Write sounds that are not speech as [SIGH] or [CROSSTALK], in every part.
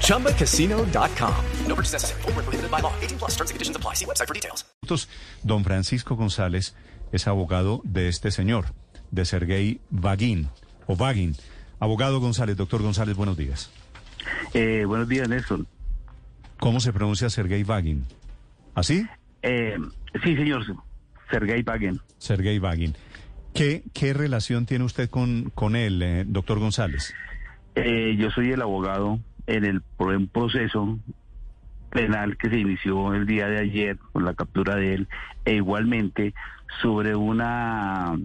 ChumbaCasino.com. No purchase necessary. Full prohibited by law. 18 plus terms and conditions apply. See website for details. Don Francisco González es abogado de este señor, de Sergei Vagin, o Vagin. Abogado González, doctor González, buenos días. Eh, buenos días, Nelson. ¿Cómo se pronuncia Sergei Vagin? ¿Así? Eh, sí, señor. Sergei Vagin. Sergei Vagin. ¿Qué, ¿Qué relación tiene usted con, con él, eh, doctor González? Eh, yo soy el abogado en el en proceso penal que se inició el día de ayer con la captura de él e igualmente sobre una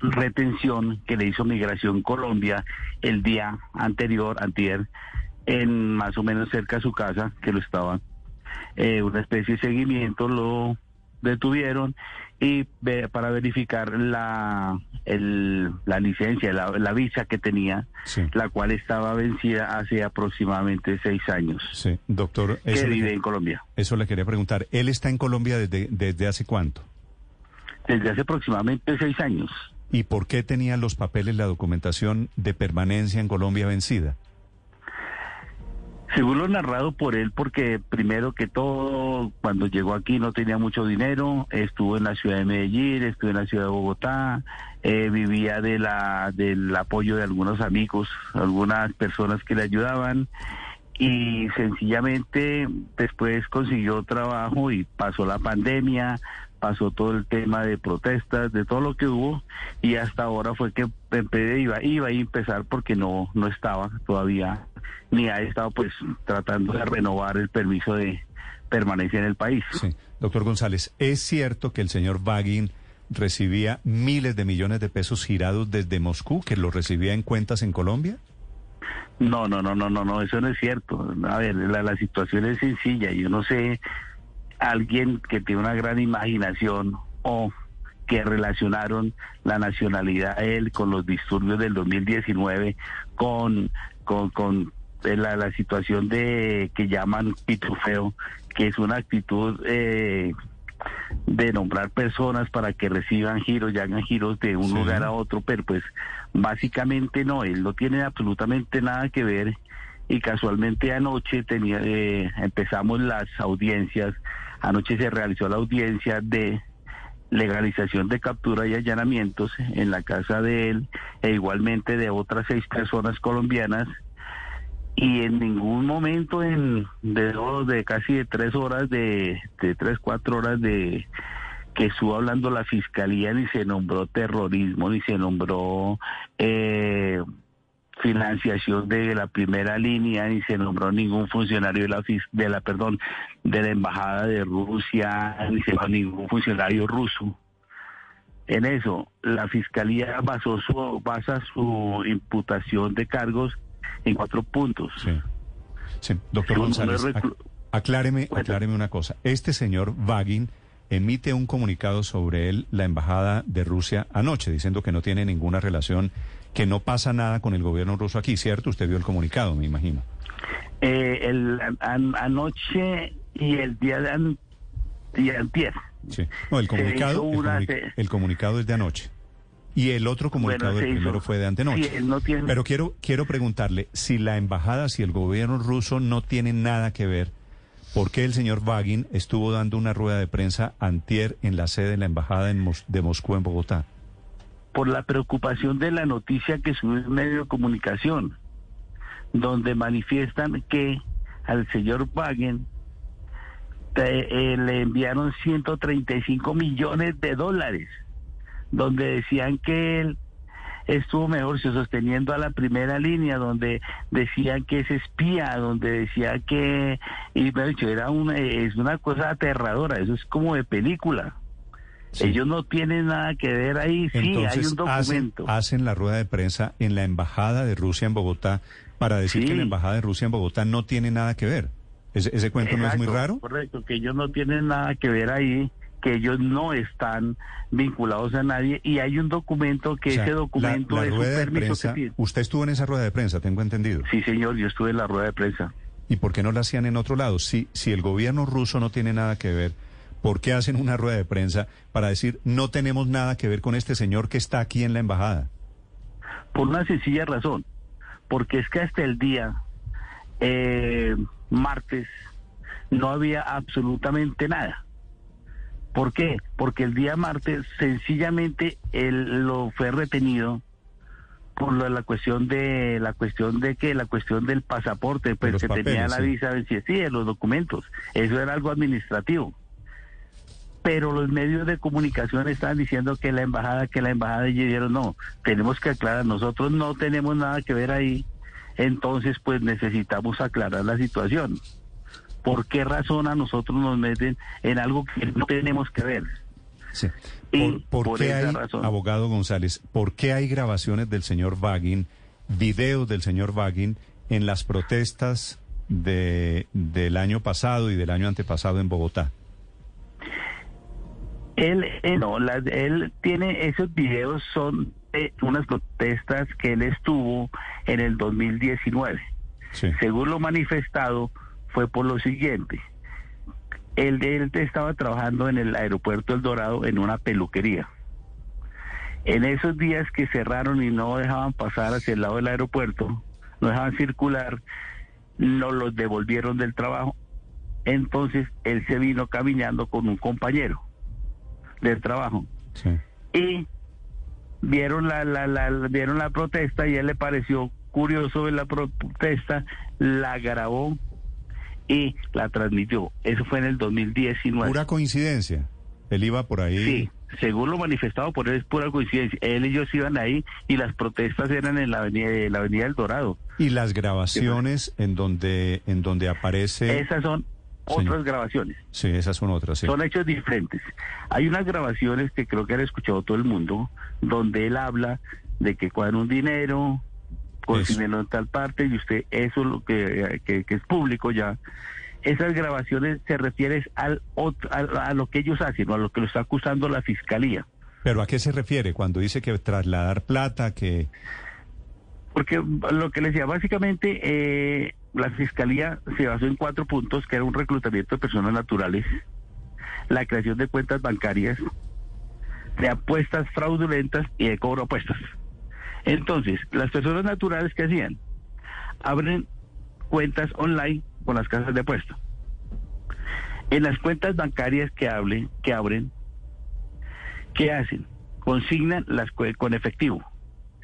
retención que le hizo Migración Colombia el día anterior, antier, en más o menos cerca de su casa, que lo estaba, eh, una especie de seguimiento, lo detuvieron y para verificar la, la licencia, la, visa que tenía, la cual estaba vencida hace aproximadamente seis años. Sí, doctor. Que vive en Colombia. Eso le quería preguntar. ¿Él está en Colombia desde, desde hace cuánto? Desde hace aproximadamente seis años. ¿Y por qué tenía los papeles, la documentación de permanencia en Colombia vencida? Según lo narrado por él, porque primero que todo, cuando llegó aquí no tenía mucho dinero, estuvo en la ciudad de Medellín, estuvo en la ciudad de Bogotá, eh, vivía de la del apoyo de algunos amigos, algunas personas que le ayudaban y sencillamente después consiguió trabajo y pasó la pandemia, pasó todo el tema de protestas, de todo lo que hubo y hasta ahora fue que iba, iba a empezar porque no, no estaba todavía ni ha estado pues tratando de renovar el permiso de permanencia en el país. Sí. Doctor González, ¿es cierto que el señor Bagin recibía miles de millones de pesos girados desde Moscú, que lo recibía en cuentas en Colombia? No, no, no, no, no, no, eso no es cierto. A ver, la, la situación es sencilla. Yo no sé alguien que tiene una gran imaginación o que relacionaron la nacionalidad de él con los disturbios del 2019, con, con, con la, la situación de que llaman pitufeo, que es una actitud eh, de nombrar personas para que reciban giros y hagan giros de un lugar a otro, pero pues básicamente no, él no tiene absolutamente nada que ver y casualmente anoche tenía eh, empezamos las audiencias Anoche se realizó la audiencia de legalización de captura y allanamientos en la casa de él e igualmente de otras seis personas colombianas. Y en ningún momento en de, de casi de tres horas de, de tres cuatro horas de que estuvo hablando la fiscalía ni se nombró terrorismo ni se nombró eh, financiación de la primera línea ni se nombró ningún funcionario de la de la perdón de la embajada de Rusia ni se nombró ningún funcionario ruso. En eso la fiscalía basó su basa su imputación de cargos en cuatro puntos. Sí, doctor González acláreme acláreme una cosa. Este señor Vagin emite un comunicado sobre él la embajada de Rusia anoche diciendo que no tiene ninguna relación que no pasa nada con el gobierno ruso aquí, ¿cierto? Usted vio el comunicado, me imagino. Eh, el, anoche y el día de an. Sí. No, el comunicado, el, comunicado es de anoche. Y el otro comunicado, el primero fue de antenoche. Sí, no tiene... Pero quiero, quiero preguntarle, si la embajada, si el gobierno ruso no tiene nada que ver, ¿por qué el señor Vagin estuvo dando una rueda de prensa antier en la sede de la embajada de Moscú en Bogotá? Por la preocupación de la noticia que sube el medio de comunicación, donde manifiestan que al señor Wagen eh, le enviaron 135 millones de dólares, donde decían que él estuvo mejor sosteniendo a la primera línea, donde decían que es espía, donde decía que, y me ha dicho, era una, es una cosa aterradora, eso es como de película. Ellos no tienen nada que ver ahí, sí, hay un documento. Hacen, la rueda de prensa en la Embajada de Rusia en Bogotá para decir que la Embajada de Rusia en Bogotá no tiene nada que ver. ¿Ese, ese cuento no es muy raro? Correcto, que ellos no tienen nada que ver ahí que ellos no están vinculados a nadie y hay un documento que ese documento es un permiso que Usted estuvo en esa rueda de prensa, tengo entendido. Sí, señor, yo estuve en la rueda de prensa. ¿Y por qué no la hacían en otro lado? Si, si el gobierno ruso no tiene nada que ver, ¿por qué hacen una rueda de prensa para decir no tenemos nada que ver con este señor que está aquí en la embajada? Por una sencilla razón, porque es que hasta el día eh, martes no había absolutamente nada. ¿Por qué? Porque el día martes sencillamente él lo fue retenido por la cuestión de la cuestión de que la cuestión del pasaporte, pues que tenía la visa sí, sí, los documentos. Eso era algo administrativo. Pero los medios de comunicación estaban diciendo que la embajada, que la embajada y dijeron, no, tenemos que aclarar, nosotros no tenemos nada que ver ahí. Entonces, pues necesitamos aclarar la situación. ¿Por qué razón a nosotros nos meten en algo que no tenemos que ver? Sí. ¿Por, qué hay, abogado González, por qué hay grabaciones del señor Vagin, videos del señor Vagin en las protestas de, del año pasado y del año antepasado en Bogotá? Él, no, él tiene esos videos son de unas protestas que él estuvo en el 2019. Según lo manifestado, fue por lo siguiente. Él, él estaba trabajando en el aeropuerto El Dorado en una peluquería. En esos días que cerraron y no dejaban pasar hacia el lado del aeropuerto, no dejaban circular, no los devolvieron del trabajo. Entonces él se vino caminando con un compañero del trabajo. Y vieron la, la, la, vieron la protesta y a él le pareció curioso ver la protesta, la grabó y la transmitió. Eso fue en el 2019. Pura coincidencia. Él iba por ahí. Sí, según lo manifestado por él es pura coincidencia. Él y ellos iban ahí y las protestas eran en la avenida, la avenida del Dorado. Y las grabaciones en donde en donde aparece. Esas son otras grabaciones. Sí, esas son otras. Sí. Son hechos diferentes. Hay unas grabaciones que creo que han escuchado todo el mundo, donde él habla de que cuadra un dinero, dinero en tal parte y usted eso es lo que, es público ya. Esas grabaciones se refieren al, a, lo que ellos hacen o a lo que lo está acusando la fiscalía. ¿Pero a qué se refiere cuando dice que trasladar plata, que...? Porque lo que le decía, básicamente eh, la fiscalía se basó en cuatro puntos, que era un reclutamiento de personas naturales, la creación de cuentas bancarias, de apuestas fraudulentas y de cobro apuestas. Entonces, las personas naturales que hacían, abren cuentas online con las casas de apuesta. En las cuentas bancarias que, hablen, que abren, ¿qué hacen? Consignan las con efectivo,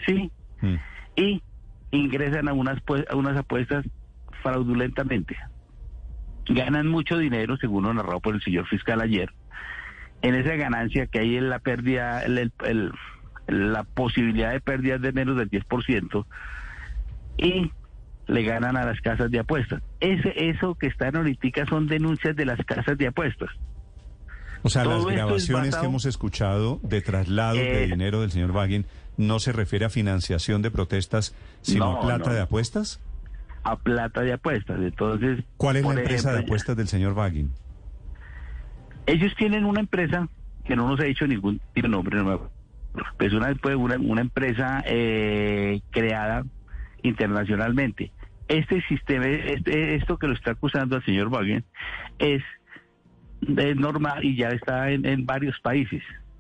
¿sí? Mm. Y ingresan a unas, a unas apuestas fraudulentamente. Ganan mucho dinero, según lo narrado por el señor fiscal ayer. En esa ganancia que hay en la pérdida, el, el la posibilidad de pérdidas de menos del 10% y le ganan a las casas de apuestas. Ese, eso que están ahorita son denuncias de las casas de apuestas. O sea, las grabaciones que hemos escuchado de traslado de eh, dinero del señor Wagin no se refiere a financiación de protestas, sino a plata de apuestas. A plata de apuestas. Entonces, ¿cuál es la empresa de apuestas del señor Wagin? Ellos tienen una empresa que no nos ha dicho ningún nombre, no pues una, una, una empresa eh, creada internacionalmente. Este sistema, este, esto que lo está acusando al señor Wagner es, es normal y ya está en, en varios países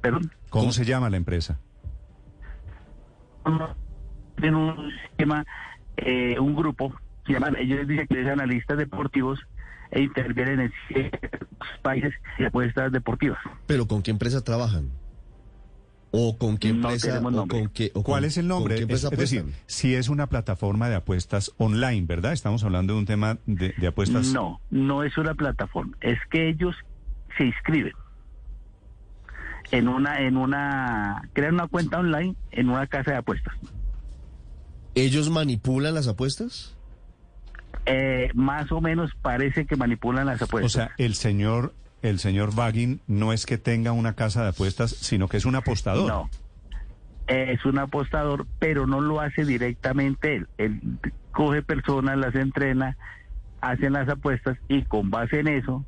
¿Perdón? ¿Cómo se llama la empresa? Tiene un sistema, eh, un grupo, se llaman, ellos dicen que es analistas deportivos e intervienen en países y apuestas deportivas. ¿Pero con qué empresa trabajan? ¿O con qué No empresa? tenemos o nombre. con qué, o ¿Cuál con- es el con nombre? qué Es, empresa es decir, si es una plataforma de apuestas online, ¿verdad? Estamos hablando de un tema de, de apuestas. No, no es una plataforma. Es que ellos se inscriben en una, en una, crean una cuenta online en una casa de apuestas. ¿Ellos manipulan las apuestas? Eh, más o menos parece que manipulan las O apuestas. sea, el señor, el señor Vagin no es que tenga una casa de apuestas, sino que es un apostador. No. Es un apostador, pero no lo hace directamente él. Él coge personas, las entrena, hacen las apuestas y con base en eso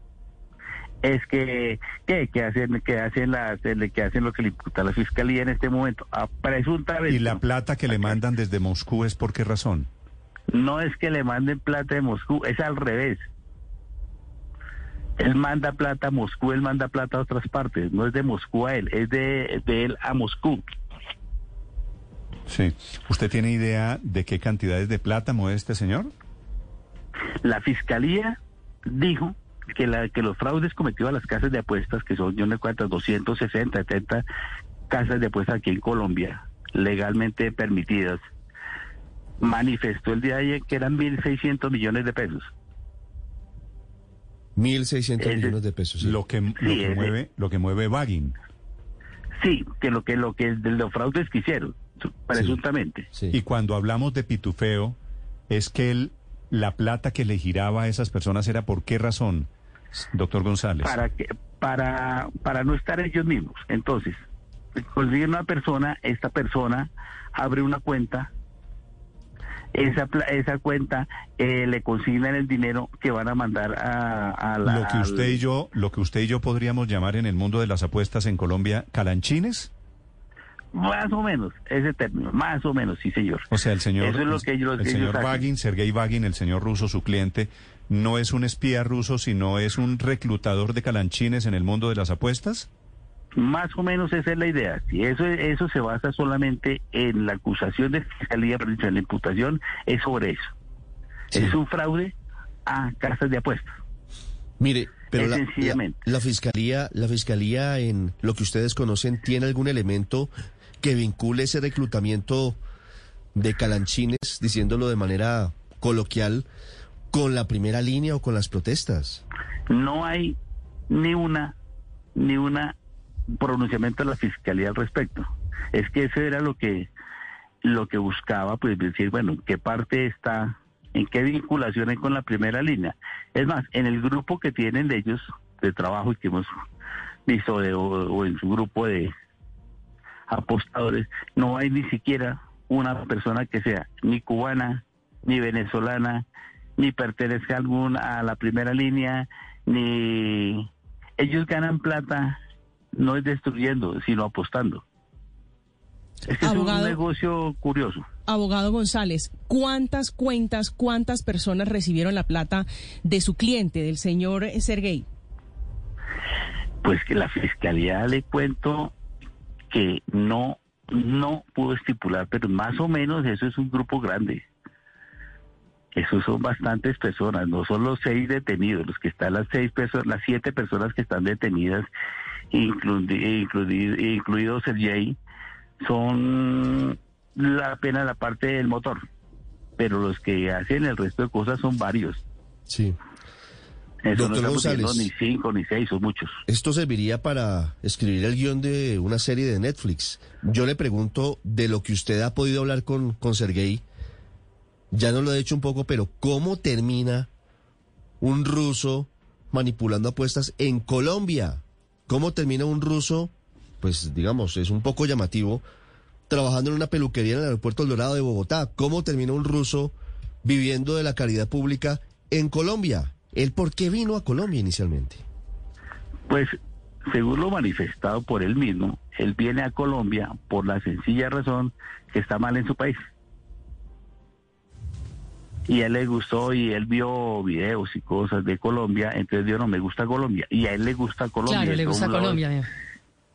es que que, que hacen que hacen las que hacen lo que le imputa la fiscalía en este momento. Ah, presuntamente Y la plata que le mandan desde Moscú es por qué razón. no es que le manden plata de Moscú, es al revés. Él manda plata a Moscú, él manda plata a otras partes, no es de Moscú a él, es de, de él a Moscú. Sí. ¿Usted tiene idea de qué cantidades de plata mueve este señor? La fiscalía dijo que, la, que los fraudes cometidos a las casas de apuestas, que son, yo no sé cuántas, 260, 70 casas de apuestas aquí en Colombia, legalmente permitidas, manifestó el día de ayer que eran 1.600 millones de pesos. 1.600 Ese- millones de pesos. sí. Lo que, lo que ese- mueve, lo que mueve Vagin. Sí, que lo que lo que de los fraudes que hicieron, presuntamente. Sí. Y cuando hablamos de pitufeo, es que él, la plata que le giraba a esas personas era por qué razón, doctor González. para que para para no estar ellos mismos. Entonces, consiguen una persona, esta persona abre una cuenta, esa esa cuenta eh, le consignan el dinero que van a mandar a, a la lo que usted al- y yo, lo que usted y yo podríamos llamar en el mundo de las apuestas en Colombia, calanchines. Más o menos ese término, más o menos, sí señor. O sea, el señor, Eso es lo que ellos- el ellos señor. Vagin, Sergei Vagin, el señor ruso, su cliente, no es un espía ruso, sino es un reclutador de calanchines en el mundo de las apuestas. Más o menos esa es la idea. Si eso eso se basa solamente en la acusación de fiscalía, pero en la imputación es sobre eso. Sí. Es un fraude a casas de apuestas. Mire, pero la, sencillamente. la- la fiscalía, la fiscalía en lo que ustedes conocen tiene algún elemento que vincule ese reclutamiento de calanchines, diciéndolo de manera coloquial, con la primera línea o con las protestas. no hay ni una ni una pronunciamiento de la fiscalía al respecto es que eso era lo que lo que buscaba pues decir bueno en qué parte está en qué vinculación hay con la primera línea es más en el grupo que tienen de ellos de trabajo y que hemos visto de- o, o en su grupo de apostadores no hay ni siquiera una persona que sea ni cubana ni venezolana ni pertenezca a alguna a la primera línea ni ellos ganan plata no es destruyendo sino apostando este es Abogado. un negocio curioso Abogado González, ¿cuántas cuentas, cuántas personas recibieron la plata de su cliente, del señor Sergey? pues que la fiscalía le cuento que no no pudo estipular pero más o menos eso es un grupo grande esos son bastantes personas no son los seis detenidos los que están las seis personas las siete personas que están detenidas incluido incluido Sergey son la pena la parte del motor pero los que hacen el resto de cosas son varios Sí. Eso Doctor González. ni cinco ni seis son muchos Esto serviría para escribir el guion de una serie de Netflix. Yo le pregunto de lo que usted ha podido hablar con, con Sergei, ya nos lo he dicho un poco, pero ¿cómo termina un ruso manipulando apuestas en Colombia? ¿Cómo termina un ruso, pues digamos, es un poco llamativo, trabajando en una peluquería en el aeropuerto El Dorado de Bogotá? ¿Cómo termina un ruso viviendo de la caridad pública en Colombia? ¿Él por qué vino a Colombia inicialmente? Pues, según lo manifestado por él mismo, él viene a Colombia por la sencilla razón que está mal en su país. Y a él le gustó y él vio videos y cosas de Colombia, entonces dijo, no, me gusta Colombia. Y a él le gusta Colombia. Claro, le gusta. Colombia.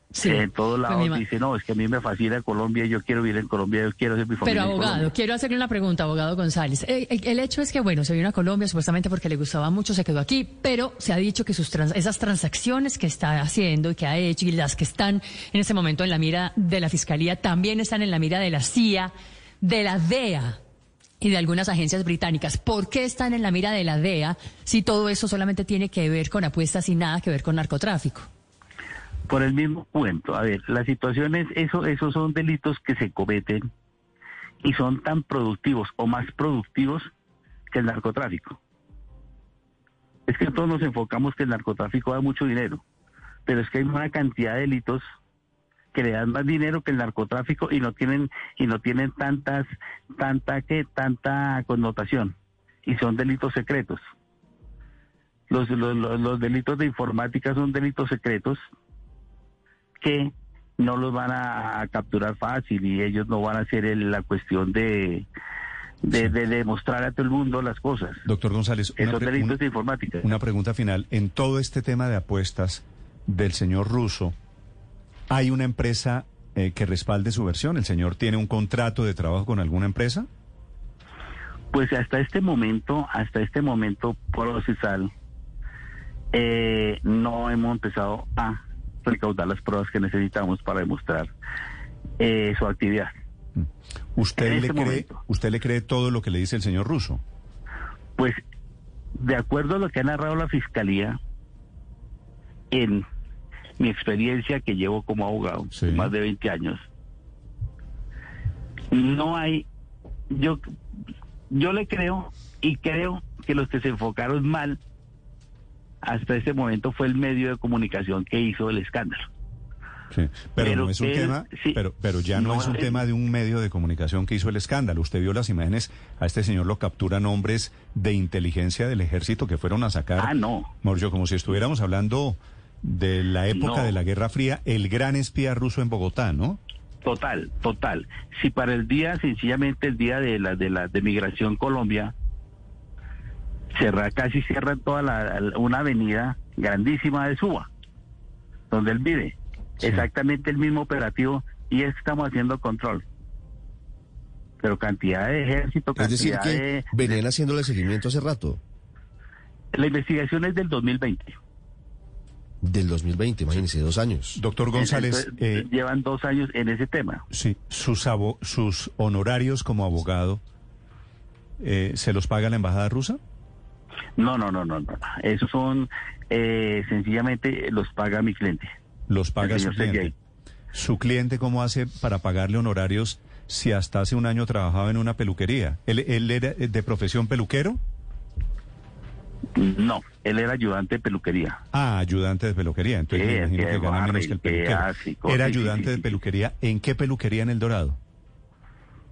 Sí, en todos lados dice, no, es que a mí me fascina Colombia, yo quiero vivir en Colombia, yo quiero ser mi familia. Pero abogado, quiero hacerle una pregunta, abogado González. Eh, eh, El, hecho es que, bueno, se vino a Colombia supuestamente porque le gustaba mucho, se quedó aquí, pero se ha dicho que sus trans- esas transacciones que está haciendo y que ha hecho y las que están en este momento en la mira de la Fiscalía también están en la mira de la CIA, de la DEA y de algunas agencias británicas. ¿Por qué están en la mira de la DEA si todo eso solamente tiene que ver con apuestas y nada que ver con narcotráfico? Por el mismo cuento, a ver, las situaciones, eso, esos son delitos que se cometen y son tan productivos o más productivos que el narcotráfico. Es que todos nos enfocamos que el narcotráfico da mucho dinero, pero es que hay una cantidad de delitos que le dan más dinero que el narcotráfico y no tienen y no tienen tantas tanta que tanta connotación y son delitos secretos. Los, los, delitos de informática son delitos secretos que no los van a capturar fácil y ellos no van a hacer el- la cuestión de, de, de demostrar a todo el mundo las cosas. Doctor González, una, pre- informática. una pregunta final. En todo este tema de apuestas del señor Russo, ¿hay una empresa eh, que respalde su versión? ¿El señor tiene un contrato de trabajo con alguna empresa? Pues hasta este momento, hasta este momento procesal, eh, no hemos empezado a recaudar las pruebas que necesitamos para demostrar eh, su actividad. ¿Usted, En le este cree, momento. ¿Usted le cree todo lo que le dice el señor Russo? Pues, de acuerdo a lo que ha narrado la fiscalía, en mi experiencia que llevo como abogado, Sí. más de 20 años, no hay, yo, yo le creo y creo que los que se enfocaron mal hasta ese momento fue el medio de comunicación que hizo el escándalo. Sí, pero, Pero no es un él- tema, sí. pero, pero ya no, No, es un él- tema de un medio de comunicación que hizo el escándalo. Usted vio las imágenes, a este señor lo capturan hombres de inteligencia del ejército que fueron a sacar, Ah, no. Mauricio, como si estuviéramos hablando de la época No. de la Guerra Fría, el gran espía ruso en Bogotá, ¿no? Total, total. Si para el día, sencillamente el día de la de la de migración Colombia, cerra, casi cierran toda la, una avenida grandísima de Suba, donde él vive. Sí. Exactamente el mismo operativo y es que estamos haciendo control. Pero cantidad de ejército, Es decir, cantidad que de... venían haciéndole seguimiento hace rato, La investigación es del 2020. del 2020, imagínense, dos años. Doctor González, Entonces, eh, llevan dos años en ese tema. sí, sus, abo- sus honorarios como abogado, eh, ¿se los paga la embajada rusa? No, no, no, no, no. Esos son, eh, sencillamente los paga mi cliente. Los paga su cliente. ¿Su cliente cómo hace para pagarle honorarios si hasta hace un año trabajaba en una peluquería? ¿Él, él era de profesión peluquero? No, él era ayudante de peluquería. Ah, ayudante de peluquería. Entonces Sí, me imagino que que gana menos que el que peluquero. Era sí, ayudante sí, de peluquería. ¿En qué peluquería en El Dorado?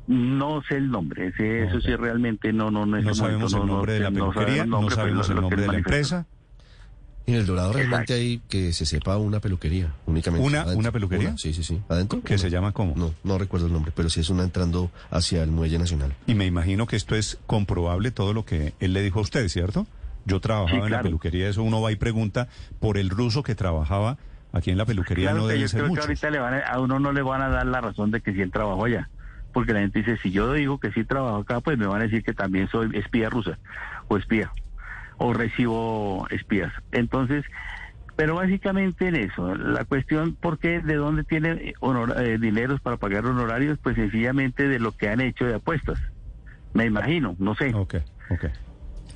No sé el nombre, ese, eso sí realmente no, no, no, en No sabemos momento el no- nombre de la no peluquería, sabemos no nombre, sabemos el nombre de la empresa. En el Dorado realmente Exacto. hay que se sepa una peluquería, únicamente. ¿Una- Adentro. una peluquería? Una, sí, sí, sí. ¿Adentro? ¿Que se llama cómo? No, no recuerdo el nombre, pero sí es una entrando hacia el Muelle Nacional. Y me imagino que esto es comprobable todo lo que él le dijo a usted, ¿cierto? Yo trabajaba Sí, en la peluquería, eso uno va y pregunta por el ruso que trabajaba aquí en la peluquería, Claro no que debe yo ser creo mucho. que ahorita le van a, a uno no le van a dar la razón de que sí él trabajó allá. Porque la gente dice, si yo digo que sí trabajo acá, pues me van a decir que también soy espía rusa o espía o recibo espías. Entonces, pero básicamente en eso, la cuestión, ¿por qué? ¿De dónde tienen honor- eh, dineros para pagar honorarios? Pues sencillamente de lo que han hecho de apuestas. Me imagino, no sé. Ok, ok.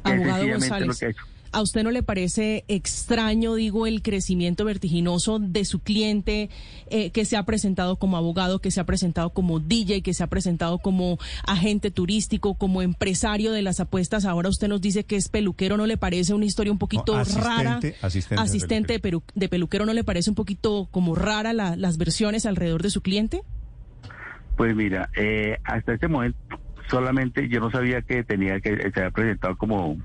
Abogado sencillamente lo González, que ha hecho. ¿A usted no le parece extraño, digo, el crecimiento vertiginoso de su cliente eh, que se ha presentado como abogado, que se ha presentado como DJ, que se ha presentado como agente turístico, como empresario de las apuestas? Ahora usted nos dice que es peluquero, ¿no le parece una historia un poquito No, asistente- rara? asistente de Asistente de, peru- de peluquero, ¿no le parece un poquito como rara la- las versiones alrededor de su cliente? Pues mira, eh, hasta este momento solamente yo no sabía que tenía que se había presentado como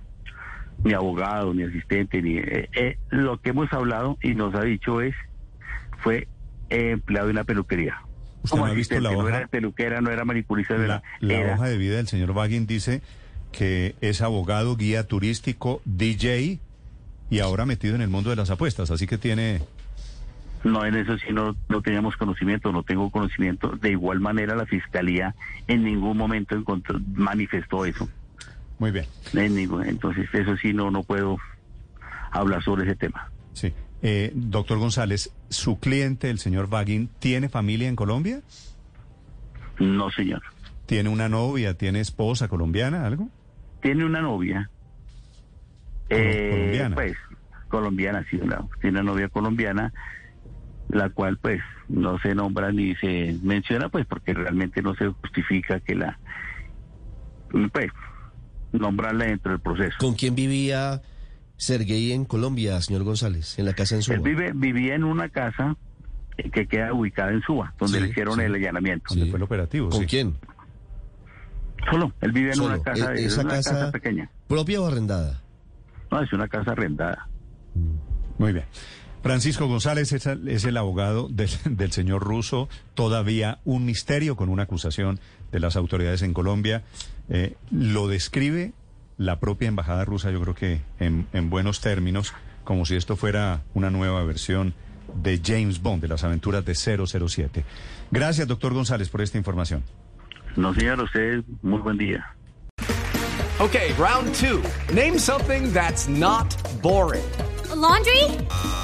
mi abogado, mi asistente, ni eh, eh, lo que hemos hablado y nos ha dicho es fue eh, empleado de una peluquería. ¿Usted Como no ha visto la no hoja? era peluquera, no era manicurista, no La, la era- hoja de vida del señor Baggin dice que es abogado, guía turístico, DJ y ahora metido en el mundo de las apuestas, así que tiene No, en eso sí no, no teníamos conocimiento, no tengo conocimiento. De igual manera, la Fiscalía en ningún momento encontró, manifestó eso. Muy bien. Entonces, eso sí no, no puedo hablar sobre ese tema. Sí. Eh, doctor González, ¿su cliente, el señor Vagin, tiene familia en Colombia? No, señor. ¿Tiene una novia? ¿Tiene esposa colombiana? ¿Algo? Tiene una novia. Eh, colombiana. Pues, colombiana, sí, una- tiene una novia colombiana, la cual, pues, no se nombra ni se menciona, pues, porque realmente no se justifica que la, pues, nombrarla dentro del proceso. ¿Con quién vivía Sergei en Colombia, señor González? En la casa en Suba. Él vive, vivía en una casa eh, que queda ubicada en Suba, donde Sí, le hicieron sí. el allanamiento. ¿Dónde Sí. fue el operativo? ¿Con Sí. quién? Solo, él vive en Solo. una casa, E- es esa una casa, casa- pequeña. ¿Propia o arrendada? No, es una casa arrendada. Muy bien. Francisco González es, el- es el abogado del, [LAUGHS] del señor Russo, todavía un misterio con una acusación de las autoridades en Colombia. Eh, lo describe la propia embajada rusa, yo creo que en, en buenos términos, como si esto fuera una nueva versión de James Bond, de las aventuras de 007. Gracias, doctor González, por esta información. No, señor, usted, muy buen día. Okay, round two. Name something that's not boring. A laundry?